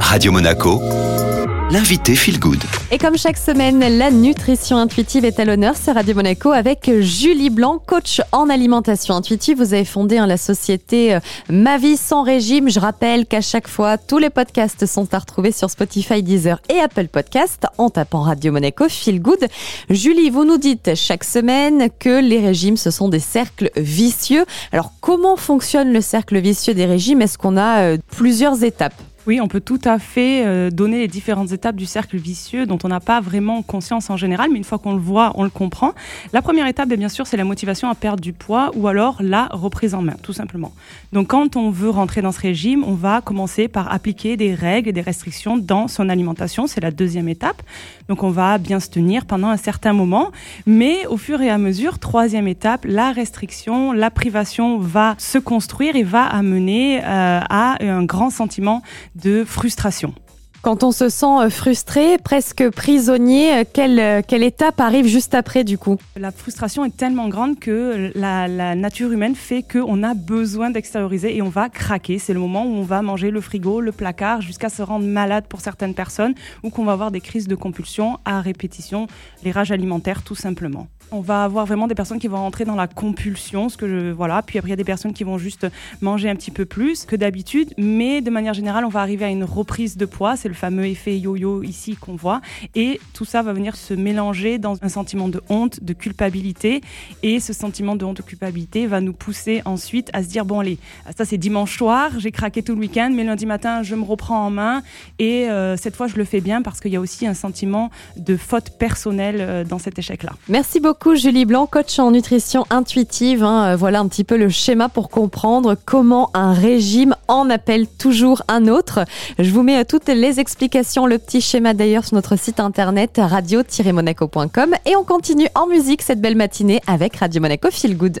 Radio Monaco, l'invité Feel Good. Et comme chaque semaine, la nutrition intuitive est à l'honneur sur Radio Monaco avec Julie Blanc, coach en alimentation intuitive. Vous avez fondé hein, la société euh, Ma vie sans régime. Je rappelle qu'à chaque fois, tous les podcasts sont à retrouver sur Spotify, Deezer et Apple Podcast en tapant Radio Monaco Feel Good. Julie, vous nous dites chaque semaine que les régimes, ce sont des cercles vicieux. Alors, comment fonctionne le cercle vicieux des régimes? Est-ce qu'on a euh, plusieurs étapes? Oui, on peut tout à fait euh, donner les différentes étapes du cercle vicieux dont on n'a pas vraiment conscience en général, mais une fois qu'on le voit, on le comprend. La première étape, bien sûr, c'est la motivation à perdre du poids ou alors la reprise en main, tout simplement. Donc quand on veut rentrer dans ce régime, on va commencer par appliquer des règles et des restrictions dans son alimentation. C'est la deuxième étape. Donc on va bien se tenir pendant un certain moment, mais au fur et à mesure, troisième étape, la restriction, la privation va se construire et va amener euh, à un grand sentiment de frustration. Quand on se sent euh, frustré, presque prisonnier, euh, quelle, euh, quelle étape arrive juste après du coup? La frustration est tellement grande que la, la nature humaine fait qu'on a besoin d'extérioriser et on va craquer. C'est le moment où on va manger le frigo, le placard, jusqu'à se rendre malade pour certaines personnes ou qu'on va avoir des crises de compulsion à répétition, les rages alimentaires tout simplement. On va avoir vraiment des personnes qui vont rentrer dans la compulsion, ce que je, voilà. Puis après, il y a des personnes qui vont juste manger un petit peu plus que d'habitude, mais de manière générale, on va arriver à une reprise de poids. C'est le fameux effet yo-yo ici qu'on voit, et tout ça va venir se mélanger dans un sentiment de honte, de culpabilité, et ce sentiment de honte, de culpabilité va nous pousser ensuite à se dire bon allez, ça c'est dimanche soir, j'ai craqué tout le week-end, mais lundi matin je me reprends en main, et euh, cette fois je le fais bien parce qu'il y a aussi un sentiment de faute personnelle euh, dans cet échec-là. Merci beaucoup beaucoup Julie Blanc, coach en nutrition intuitive. Hein. Euh, voilà un petit peu le schéma pour comprendre comment un régime en appelle toujours un autre. Je vous mets toutes les explications, le petit schéma d'ailleurs sur notre site internet radio-monaco.com et on continue en musique cette belle matinée avec Radio Monaco Feel Good.